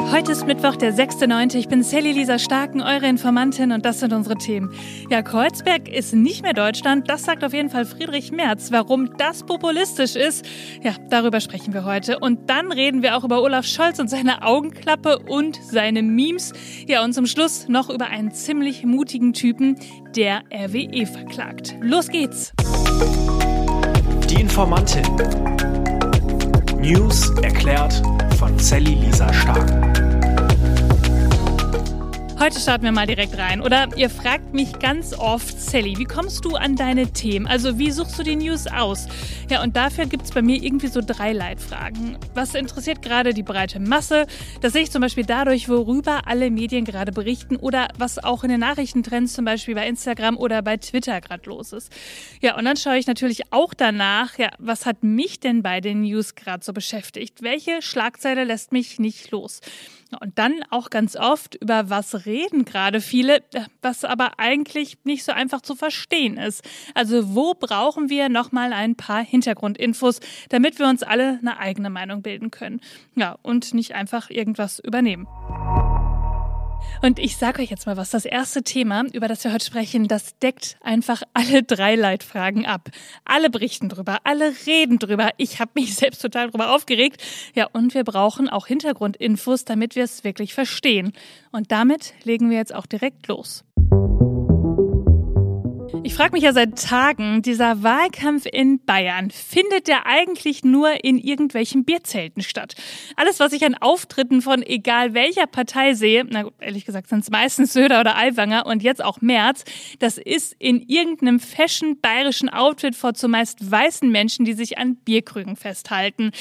Heute ist Mittwoch, der 6.9. Ich bin Sally Lisa Starken, eure Informantin und das sind unsere Themen. Ja, Kreuzberg ist nicht mehr Deutschland, das sagt auf jeden Fall Friedrich Merz. Warum das populistisch ist, ja, darüber sprechen wir heute. Und dann reden wir auch über Olaf Scholz und seine Augenklappe und seine Memes. Ja, und zum Schluss noch über einen ziemlich mutigen Typen, der RWE verklagt. Los geht's! Die Informantin. News erklärt von Sally Lisa Stark. Heute starten wir mal direkt rein. Oder ihr fragt mich ganz oft, Sally, wie kommst du an deine Themen? Also wie suchst du die News aus? Ja, und dafür gibt es bei mir irgendwie so drei Leitfragen. Was interessiert gerade die breite Masse? Das sehe ich zum Beispiel dadurch, worüber alle Medien gerade berichten oder was auch in den Nachrichtentrends zum Beispiel bei Instagram oder bei Twitter gerade los ist. Ja, und dann schaue ich natürlich auch danach, ja, was hat mich denn bei den News gerade so beschäftigt? Welche Schlagzeile lässt mich nicht los? Und dann auch ganz oft, über was reden gerade viele, was aber eigentlich nicht so einfach zu verstehen ist. Also wo brauchen wir nochmal ein paar Hintergrundinfos, damit wir uns alle eine eigene Meinung bilden können. Ja, und nicht einfach irgendwas übernehmen. Und ich sage euch jetzt mal was. Das erste Thema, über das wir heute sprechen, das deckt einfach alle drei Leitfragen ab. Alle berichten drüber, alle reden drüber. Ich habe mich selbst total drüber aufgeregt. Ja, und wir brauchen auch Hintergrundinfos, damit wir es wirklich verstehen. Und damit legen wir jetzt auch direkt los. Frage mich ja seit Tagen, dieser Wahlkampf in Bayern, findet der eigentlich nur in irgendwelchen Bierzelten statt? Alles, was ich an Auftritten von egal welcher Partei sehe, na gut, ehrlich gesagt sind es meistens Söder oder Aiwanger und jetzt auch Merz, das ist in irgendeinem fashion bayerischen Outfit vor zumeist weißen Menschen, die sich an Bierkrügen festhalten.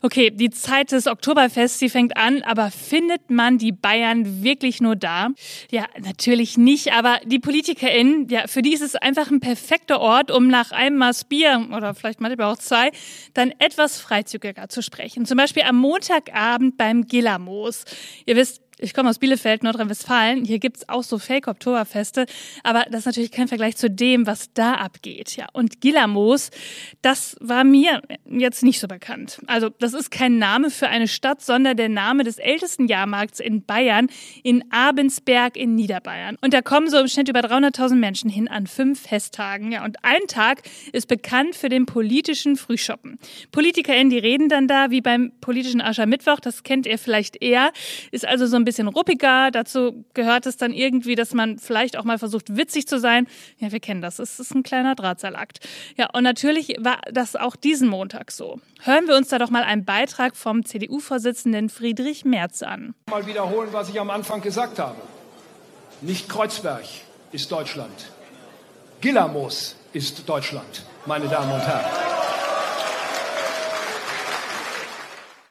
Okay, die Zeit des Oktoberfests, die fängt an, aber findet man die Bayern wirklich nur da? Ja, natürlich nicht, aber die PolitikerInnen, ja, für die ist es einfach ein perfekter Ort, um nach einem Maß Bier oder vielleicht manchmal auch zwei, dann etwas freizügiger zu sprechen. Zum Beispiel am Montagabend beim Gillermoos. Ihr wisst, ich komme aus Bielefeld, Nordrhein-Westfalen. Hier gibt's auch so Fake-Oktoberfeste, aber das ist natürlich kein Vergleich zu dem, was da abgeht. Ja, und Gilamos, das war mir jetzt nicht so bekannt. Also das ist kein Name für eine Stadt, sondern der Name des ältesten Jahrmarkts in Bayern, in Abensberg in Niederbayern. Und da kommen so im Schnitt über 300.000 Menschen hin an fünf Festtagen. Ja, und ein Tag ist bekannt für den politischen Frühschoppen. PolitikerInnen, die reden dann da wie beim politischen Aschermittwoch, das kennt ihr vielleicht eher, ist also so ein bisschen ruppiger. Dazu gehört es dann irgendwie, dass man vielleicht auch mal versucht, witzig zu sein. Ja, wir kennen das. Es ist ein kleiner Drahtseilakt. Ja, und natürlich war das auch diesen Montag so. Hören wir uns da doch mal einen Beitrag vom CDU-Vorsitzenden Friedrich Merz an. Mal wiederholen, was ich am Anfang gesagt habe. Nicht Kreuzberg ist Deutschland. Gillamos ist Deutschland, meine Damen und Herren.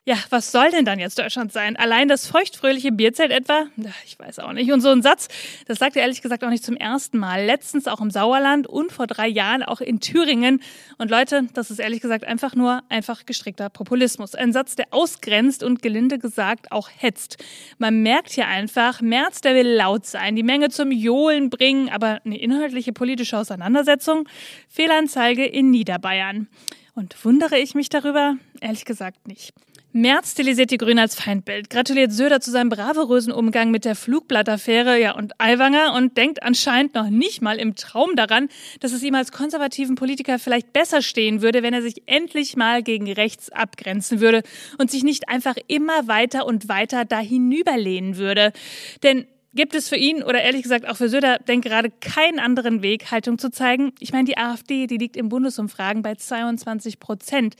Ja, was soll denn dann jetzt Deutschland sein? Allein das feuchtfröhliche Bierzelt etwa? Ich weiß auch nicht. Und so ein Satz, das sagt er ehrlich gesagt auch nicht zum ersten Mal. Letztens auch im Sauerland und vor drei Jahren auch in Thüringen. Und Leute, das ist ehrlich gesagt einfach nur einfach gestrickter Populismus. Ein Satz, der ausgrenzt und gelinde gesagt auch hetzt. Man merkt hier einfach, Merz, der will laut sein, die Menge zum Johlen bringen, aber eine inhaltliche politische Auseinandersetzung? Fehlanzeige in Niederbayern. Und wundere ich mich darüber? Ehrlich gesagt nicht. Merz stilisiert die Grünen als Feindbild, gratuliert Söder zu seinem bravourösen Umgang mit der Flugblattaffäre ja, und Aiwanger und denkt anscheinend noch nicht mal im Traum daran, dass es ihm als konservativen Politiker vielleicht besser stehen würde, wenn er sich endlich mal gegen rechts abgrenzen würde und sich nicht einfach immer weiter und weiter da hinüberlehnen würde. Denn gibt es für ihn oder ehrlich gesagt auch für Söder denn gerade keinen anderen Weg, Haltung zu zeigen? Ich meine, die AfD, die liegt in Bundesumfragen bei 22 Prozent.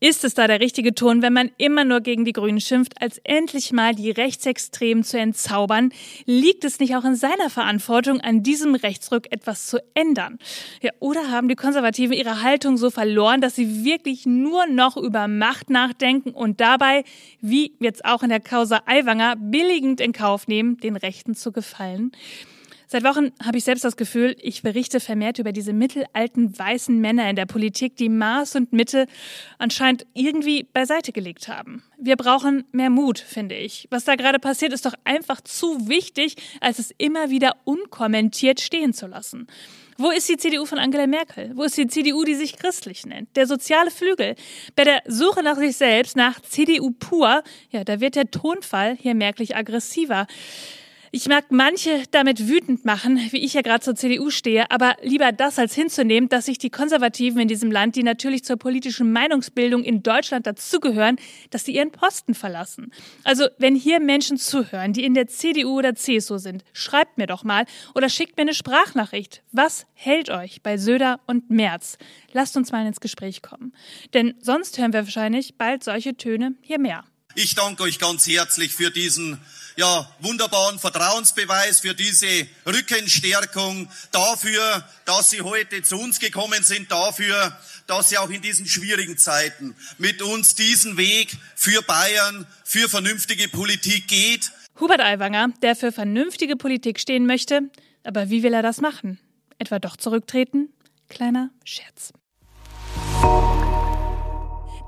Ist es da der richtige Ton, wenn man immer nur gegen die Grünen schimpft, als endlich mal die Rechtsextremen zu entzaubern? Liegt es nicht auch in seiner Verantwortung, an diesem Rechtsruck etwas zu ändern? Ja, oder haben die Konservativen ihre Haltung so verloren, dass sie wirklich nur noch über Macht nachdenken und dabei, wie jetzt auch in der Causa Aiwanger, billigend in Kauf nehmen, den Rechten zu gefallen? Seit Wochen habe ich selbst das Gefühl, ich berichte vermehrt über diese mittelalten weißen Männer in der Politik, die Maß und Mitte anscheinend irgendwie beiseite gelegt haben. Wir brauchen mehr Mut, finde ich. Was da gerade passiert, ist doch einfach zu wichtig, als es immer wieder unkommentiert stehen zu lassen. Wo ist die CDU von Angela Merkel? Wo ist die CDU, die sich christlich nennt? Der soziale Flügel. Bei der Suche nach sich selbst, nach CDU pur, ja, da wird der Tonfall hier merklich aggressiver. Ich mag manche damit wütend machen, wie ich ja gerade zur CDU stehe, aber lieber das als hinzunehmen, dass sich die Konservativen in diesem Land, die natürlich zur politischen Meinungsbildung in Deutschland dazugehören, dass sie ihren Posten verlassen. Also, wenn hier Menschen zuhören, die in der CDU oder CSU sind, schreibt mir doch mal oder schickt mir eine Sprachnachricht. Was hält euch bei Söder und Merz? Lasst uns mal ins Gespräch kommen. Denn sonst hören wir wahrscheinlich bald solche Töne hier mehr. Ich danke euch ganz herzlich für diesen ja, wunderbaren Vertrauensbeweis, für diese Rückenstärkung, dafür, dass Sie heute zu uns gekommen sind, dafür, dass Sie auch in diesen schwierigen Zeiten mit uns diesen Weg für Bayern, für vernünftige Politik geht. Hubert Aiwanger, der für vernünftige Politik stehen möchte, aber wie will er das machen? Etwa doch zurücktreten? Kleiner Scherz.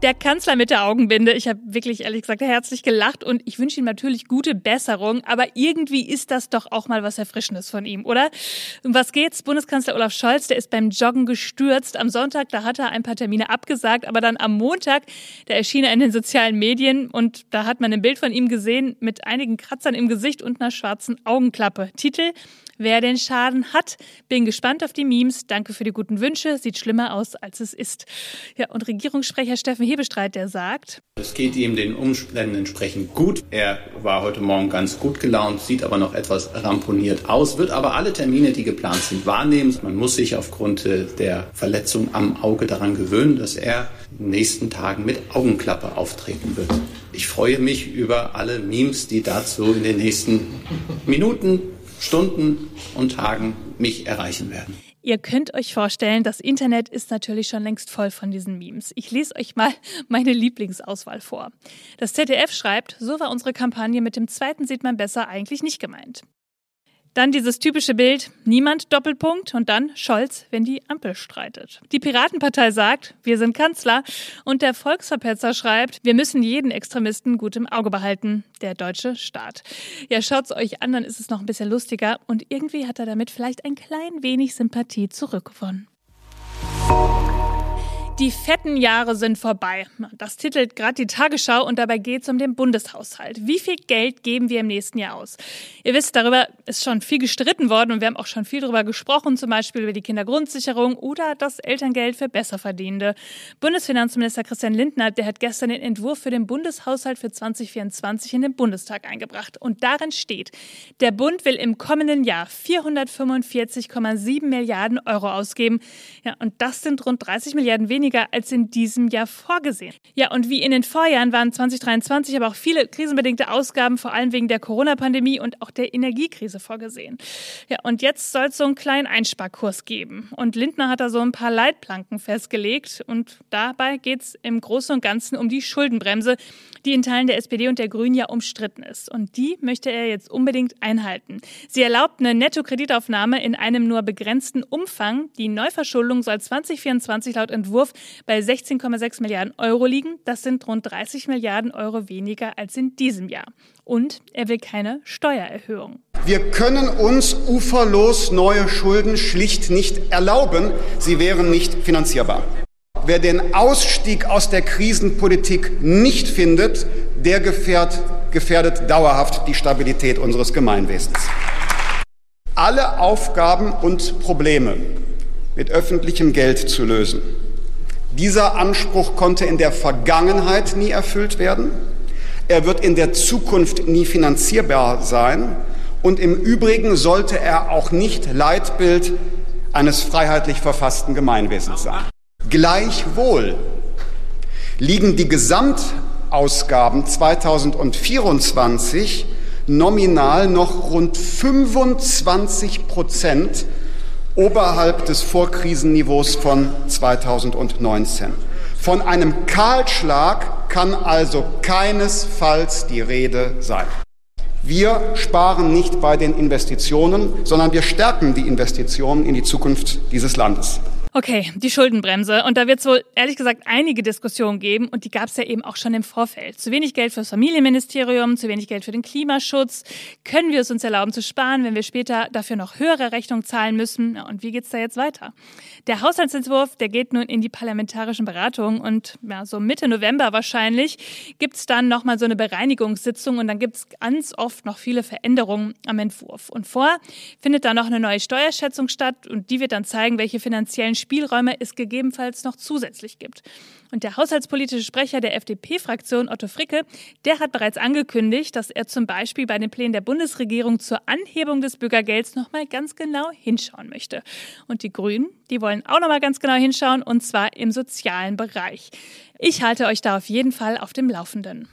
Der Kanzler mit der Augenbinde. Ich habe wirklich ehrlich gesagt herzlich gelacht und ich wünsche ihm natürlich gute Besserung, aber irgendwie ist das doch auch mal was Erfrischendes von ihm, oder? Um was geht's? Bundeskanzler Olaf Scholz, der ist beim Joggen gestürzt. Am Sonntag, da hat er ein paar Termine abgesagt, aber dann am Montag, da erschien er in den sozialen Medien und da hat man ein Bild von ihm gesehen mit einigen Kratzern im Gesicht und einer schwarzen Augenklappe. Titel wer den Schaden hat. Bin gespannt auf die Memes. Danke für die guten Wünsche. Sieht schlimmer aus, als es ist. Ja, und Regierungssprecher Steffen Hebestreit, der sagt, es geht ihm den Umständen entsprechend gut. Er war heute Morgen ganz gut gelaunt, sieht aber noch etwas ramponiert aus, wird aber alle Termine, die geplant sind, wahrnehmen. Man muss sich aufgrund äh, der Verletzung am Auge daran gewöhnen, dass er in den nächsten Tagen mit Augenklappe auftreten wird. Ich freue mich über alle Memes, die dazu in den nächsten Minuten Stunden und Tagen mich erreichen werden. Ihr könnt euch vorstellen, das Internet ist natürlich schon längst voll von diesen Memes. Ich lese euch mal meine Lieblingsauswahl vor. Das ZDF schreibt, so war unsere Kampagne mit dem zweiten sieht man besser eigentlich nicht gemeint. Dann dieses typische Bild, niemand Doppelpunkt und dann Scholz, wenn die Ampel streitet. Die Piratenpartei sagt, wir sind Kanzler und der Volksverpetzer schreibt, wir müssen jeden Extremisten gut im Auge behalten, der deutsche Staat. Ja, schaut's euch an, dann ist es noch ein bisschen lustiger und irgendwie hat er damit vielleicht ein klein wenig Sympathie zurückgewonnen. Die fetten Jahre sind vorbei. Das titelt gerade die Tagesschau und dabei geht es um den Bundeshaushalt. Wie viel Geld geben wir im nächsten Jahr aus? Ihr wisst, darüber ist schon viel gestritten worden und wir haben auch schon viel darüber gesprochen, zum Beispiel über die Kindergrundsicherung oder das Elterngeld für Besserverdienende. Bundesfinanzminister Christian Lindner, der hat gestern den Entwurf für den Bundeshaushalt für 2024 in den Bundestag eingebracht. Und darin steht, der Bund will im kommenden Jahr 445,7 Milliarden Euro ausgeben. Ja, und das sind rund 30 Milliarden weniger weniger als in diesem Jahr vorgesehen. Ja, und wie in den Vorjahren waren 2023 aber auch viele krisenbedingte Ausgaben, vor allem wegen der Corona-Pandemie und auch der Energiekrise vorgesehen. Ja, und jetzt soll es so einen kleinen Einsparkurs geben. Und Lindner hat da so ein paar Leitplanken festgelegt. Und dabei geht es im Großen und Ganzen um die Schuldenbremse, die in Teilen der SPD und der Grünen ja umstritten ist. Und die möchte er jetzt unbedingt einhalten. Sie erlaubt eine Nettokreditaufnahme in einem nur begrenzten Umfang. Die Neuverschuldung soll 2024 laut Entwurf bei 16,6 Milliarden Euro liegen. Das sind rund 30 Milliarden Euro weniger als in diesem Jahr. Und er will keine Steuererhöhung. Wir können uns uferlos neue Schulden schlicht nicht erlauben. Sie wären nicht finanzierbar. Wer den Ausstieg aus der Krisenpolitik nicht findet, der gefährdet, gefährdet dauerhaft die Stabilität unseres Gemeinwesens. Alle Aufgaben und Probleme mit öffentlichem Geld zu lösen. Dieser Anspruch konnte in der Vergangenheit nie erfüllt werden. Er wird in der Zukunft nie finanzierbar sein. Und im Übrigen sollte er auch nicht Leitbild eines freiheitlich verfassten Gemeinwesens sein. Gleichwohl liegen die Gesamtausgaben 2024 nominal noch rund 25 Prozent oberhalb des Vorkrisenniveaus von 2019. Von einem Kahlschlag kann also keinesfalls die Rede sein. Wir sparen nicht bei den Investitionen, sondern wir stärken die Investitionen in die Zukunft dieses Landes. Okay, die Schuldenbremse. Und da wird es wohl ehrlich gesagt einige Diskussionen geben. Und die gab es ja eben auch schon im Vorfeld. Zu wenig Geld fürs Familienministerium, zu wenig Geld für den Klimaschutz. Können wir es uns erlauben zu sparen, wenn wir später dafür noch höhere Rechnungen zahlen müssen? Und wie geht's da jetzt weiter? Der Haushaltsentwurf, der geht nun in die parlamentarischen Beratungen. Und ja, so Mitte November wahrscheinlich gibt's dann nochmal so eine Bereinigungssitzung. Und dann gibt's ganz oft noch viele Veränderungen am Entwurf. Und vor findet da noch eine neue Steuerschätzung statt. Und die wird dann zeigen, welche finanziellen Spielräume es gegebenenfalls noch zusätzlich gibt. Und der haushaltspolitische Sprecher der FDP-Fraktion, Otto Fricke, der hat bereits angekündigt, dass er zum Beispiel bei den Plänen der Bundesregierung zur Anhebung des Bürgergelds nochmal ganz genau hinschauen möchte. Und die Grünen, die wollen auch nochmal ganz genau hinschauen, und zwar im sozialen Bereich. Ich halte euch da auf jeden Fall auf dem Laufenden.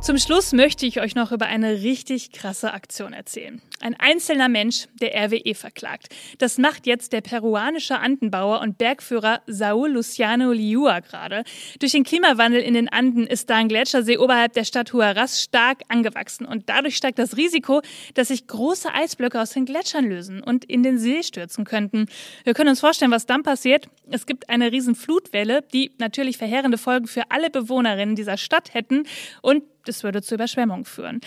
Zum Schluss möchte ich euch noch über eine richtig krasse Aktion erzählen. Ein einzelner Mensch, der RWE verklagt. Das macht jetzt der peruanische Andenbauer und Bergführer Saul Luciano Liua gerade. Durch den Klimawandel in den Anden ist da ein Gletschersee oberhalb der Stadt Huaraz stark angewachsen und dadurch steigt das Risiko, dass sich große Eisblöcke aus den Gletschern lösen und in den See stürzen könnten. Wir können uns vorstellen, was dann passiert. Es gibt eine riesen Flutwelle, die natürlich verheerende Folgen für alle Bewohnerinnen dieser Stadt hätten und das würde zu Überschwemmungen führen.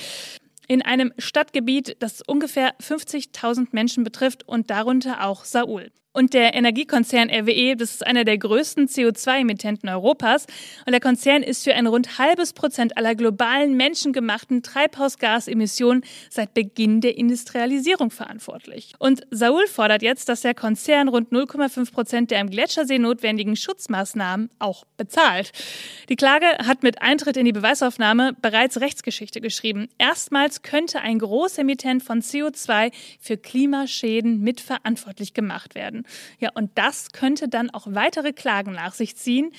In einem Stadtgebiet, das ungefähr 50.000 Menschen betrifft und darunter auch Saul. Und der Energiekonzern RWE, das ist einer der größten CO2-Emittenten Europas. Und der Konzern ist für ein rund halbes Prozent aller globalen menschengemachten Treibhausgasemissionen seit Beginn der Industrialisierung verantwortlich. Und Saul fordert jetzt, dass der Konzern rund 0,5 Prozent der im Gletschersee notwendigen Schutzmaßnahmen auch bezahlt. Die Klage hat mit Eintritt in die Beweisaufnahme bereits Rechtsgeschichte geschrieben. Erstmals könnte ein Großemittent von CO2 für Klimaschäden mitverantwortlich gemacht werden. Ja, und das könnte dann auch weitere Klagen nach sich ziehen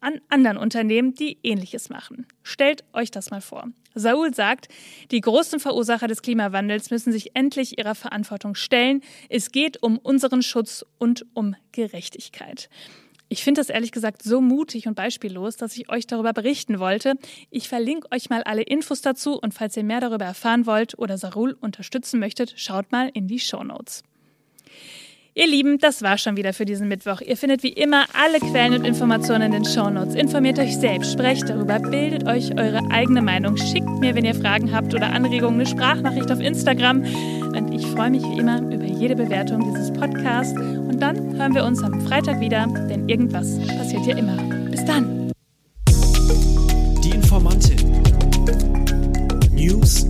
an anderen Unternehmen, die ähnliches machen. Stellt euch das mal vor. Saul sagt, die großen Verursacher des Klimawandels müssen sich endlich ihrer Verantwortung stellen. Es geht um unseren Schutz und um Gerechtigkeit. Ich finde das ehrlich gesagt so mutig und beispiellos, dass ich euch darüber berichten wollte. Ich verlinke euch mal alle Infos dazu und falls ihr mehr darüber erfahren wollt oder Sarul unterstützen möchtet, schaut mal in die Show Notes. Ihr Lieben, das war schon wieder für diesen Mittwoch. Ihr findet wie immer alle Quellen und Informationen in den Shownotes. Informiert euch selbst, sprecht darüber, bildet euch eure eigene Meinung, schickt mir, wenn ihr Fragen habt oder Anregungen, eine Sprachnachricht auf Instagram. Und ich freue mich wie immer über jede Bewertung dieses Podcasts. Und dann hören wir uns am Freitag wieder, denn irgendwas passiert ja immer. Bis dann. Die Informantin. News